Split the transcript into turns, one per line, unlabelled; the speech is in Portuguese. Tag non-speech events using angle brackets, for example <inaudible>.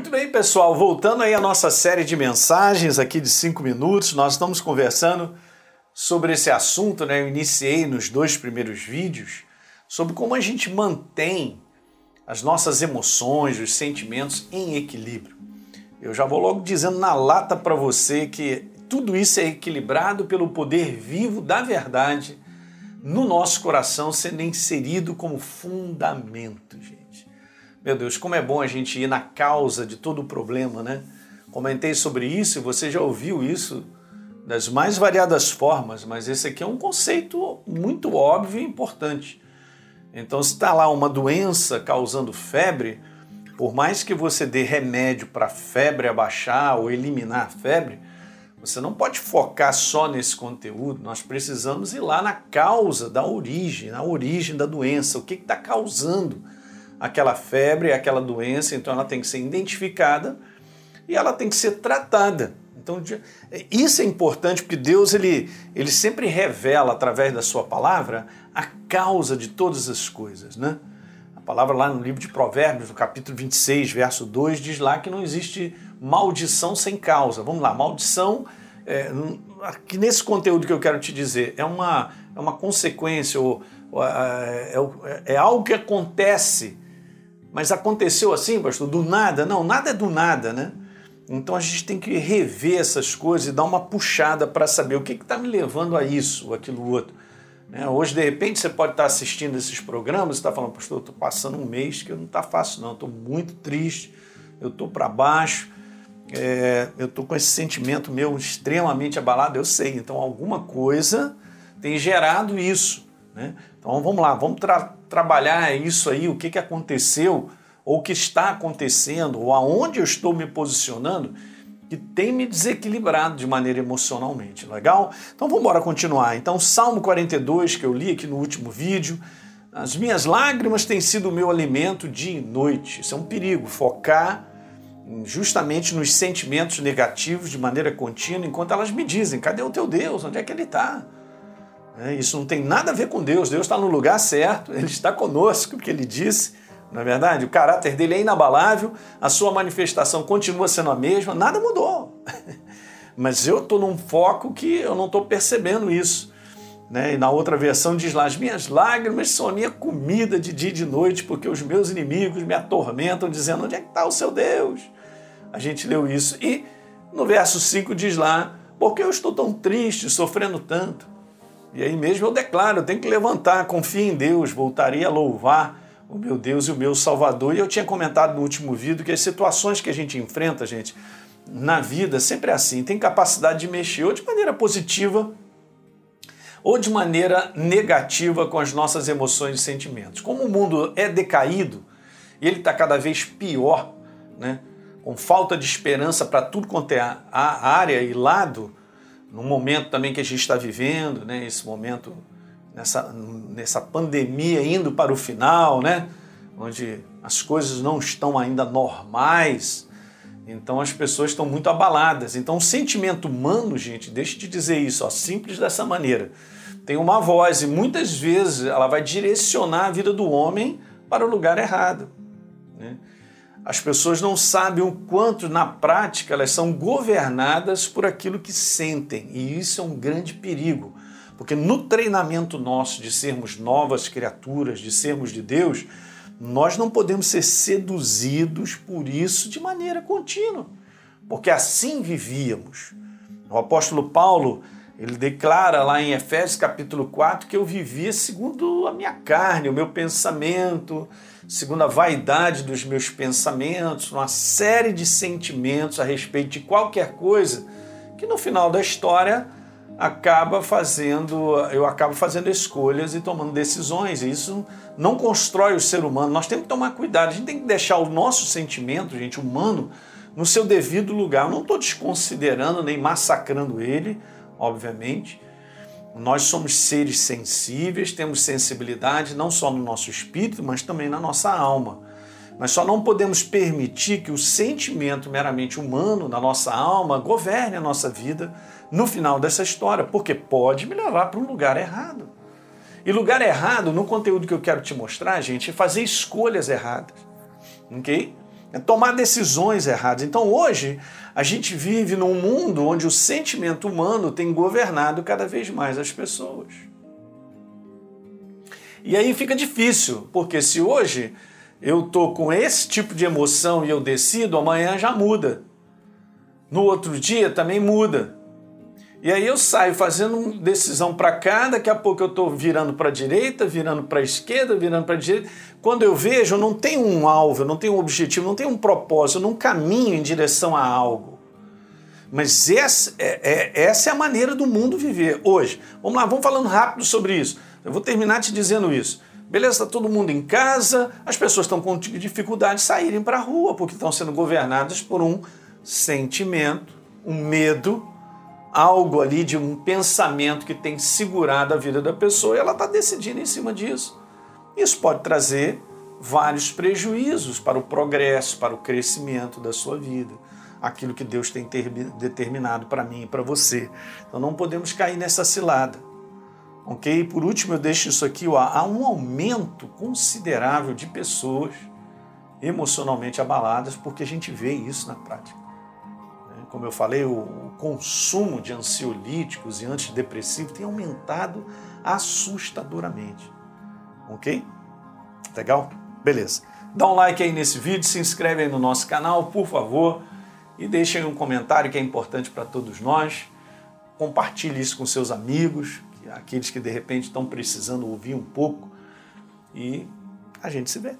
Muito bem, pessoal. Voltando aí à nossa série de mensagens aqui de cinco minutos, nós estamos conversando sobre esse assunto, né? Eu iniciei nos dois primeiros vídeos sobre como a gente mantém as nossas emoções, os sentimentos em equilíbrio. Eu já vou logo dizendo na lata para você que tudo isso é equilibrado pelo poder vivo da verdade no nosso coração sendo inserido como fundamento, gente. Meu Deus, como é bom a gente ir na causa de todo o problema, né? Comentei sobre isso e você já ouviu isso das mais variadas formas, mas esse aqui é um conceito muito óbvio e importante. Então, se está lá uma doença causando febre, por mais que você dê remédio para a febre abaixar ou eliminar a febre, você não pode focar só nesse conteúdo, nós precisamos ir lá na causa da origem, na origem da doença, o que está causando aquela febre, aquela doença, então ela tem que ser identificada e ela tem que ser tratada. Então isso é importante porque Deus ele, ele sempre revela através da sua palavra a causa de todas as coisas, né? A palavra lá no livro de Provérbios, no capítulo 26, verso 2, diz lá que não existe maldição sem causa. Vamos lá, maldição, é, aqui nesse conteúdo que eu quero te dizer, é uma, é uma consequência, ou, é, é, é algo que acontece, mas aconteceu assim, pastor, do nada? Não, nada é do nada, né? Então a gente tem que rever essas coisas e dar uma puxada para saber o que está me levando a isso ou aquilo outro. Né? Hoje, de repente, você pode estar tá assistindo esses programas e está falando, pastor, eu estou passando um mês que não está fácil, não, estou muito triste, eu estou para baixo é, eu estou com esse sentimento meu extremamente abalado, eu sei. Então, alguma coisa tem gerado isso. Né? Então, vamos lá, vamos tra trabalhar isso aí, o que, que aconteceu, ou o que está acontecendo, ou aonde eu estou me posicionando, que tem me desequilibrado de maneira emocionalmente. Legal? Então, vamos embora continuar. Então, Salmo 42, que eu li aqui no último vídeo. As minhas lágrimas têm sido o meu alimento dia e noite. Isso é um perigo, focar justamente nos sentimentos negativos de maneira contínua, enquanto elas me dizem: cadê o teu Deus? Onde é que ele está? É, isso não tem nada a ver com Deus. Deus está no lugar certo, ele está conosco, porque ele disse, na é verdade, o caráter dele é inabalável, a sua manifestação continua sendo a mesma, nada mudou. <laughs> Mas eu estou num foco que eu não estou percebendo isso. Né? E na outra versão diz lá: as minhas lágrimas são a minha comida de dia e de noite, porque os meus inimigos me atormentam, dizendo: onde é que está o seu Deus? A gente leu isso. E no verso 5 diz lá: Porque eu estou tão triste, sofrendo tanto? E aí mesmo eu declaro: eu tenho que levantar, confio em Deus, voltarei a louvar o meu Deus e o meu Salvador. E eu tinha comentado no último vídeo que as situações que a gente enfrenta, gente, na vida sempre é assim: tem capacidade de mexer ou de maneira positiva ou de maneira negativa com as nossas emoções e sentimentos. Como o mundo é decaído e ele está cada vez pior, né? com falta de esperança para tudo quanto é área e lado, no momento também que a gente está vivendo, né, esse momento, nessa, nessa pandemia indo para o final, né, onde as coisas não estão ainda normais, então as pessoas estão muito abaladas. Então o sentimento humano, gente, deixa de dizer isso, ó, simples dessa maneira, tem uma voz e muitas vezes ela vai direcionar a vida do homem para o lugar errado. As pessoas não sabem o quanto, na prática, elas são governadas por aquilo que sentem, e isso é um grande perigo, porque no treinamento nosso de sermos novas criaturas, de sermos de Deus, nós não podemos ser seduzidos por isso de maneira contínua, porque assim vivíamos. O apóstolo Paulo, ele declara lá em Efésios capítulo 4 que eu vivia segundo a minha carne, o meu pensamento, segundo a vaidade dos meus pensamentos, uma série de sentimentos a respeito de qualquer coisa que no final da história acaba fazendo, eu acabo fazendo escolhas e tomando decisões. E isso não constrói o ser humano. Nós temos que tomar cuidado, a gente tem que deixar o nosso sentimento, gente, humano, no seu devido lugar. Eu não estou desconsiderando nem massacrando ele, obviamente nós somos seres sensíveis, temos sensibilidade não só no nosso espírito, mas também na nossa alma. Mas só não podemos permitir que o sentimento meramente humano na nossa alma governe a nossa vida no final dessa história, porque pode me levar para um lugar errado. E lugar errado, no conteúdo que eu quero te mostrar, gente, é fazer escolhas erradas. Ok? É tomar decisões erradas. Então hoje a gente vive num mundo onde o sentimento humano tem governado cada vez mais as pessoas. E aí fica difícil, porque se hoje eu tô com esse tipo de emoção e eu decido, amanhã já muda. No outro dia também muda. E aí eu saio fazendo decisão para cá, daqui a pouco eu estou virando para a direita, virando para a esquerda, virando para a direita. Quando eu vejo, eu não tenho um alvo, eu não tenho um objetivo, não tenho um propósito, eu não caminho em direção a algo. Mas essa é, é, essa é a maneira do mundo viver hoje. Vamos lá, vamos falando rápido sobre isso. Eu vou terminar te dizendo isso. Beleza, está todo mundo em casa, as pessoas estão com dificuldade de saírem para a rua, porque estão sendo governadas por um sentimento, um medo, algo ali de um pensamento que tem segurado a vida da pessoa e ela está decidindo em cima disso. Isso pode trazer vários prejuízos para o progresso, para o crescimento da sua vida, aquilo que Deus tem determinado para mim e para você. Então não podemos cair nessa cilada. Ok? Por último, eu deixo isso aqui: ó, há um aumento considerável de pessoas emocionalmente abaladas, porque a gente vê isso na prática. Como eu falei, o consumo de ansiolíticos e antidepressivos tem aumentado assustadoramente. Ok? Legal? Beleza. Dá um like aí nesse vídeo, se inscreve aí no nosso canal, por favor, e deixe aí um comentário que é importante para todos nós. Compartilhe isso com seus amigos, aqueles que de repente estão precisando ouvir um pouco. E a gente se vê.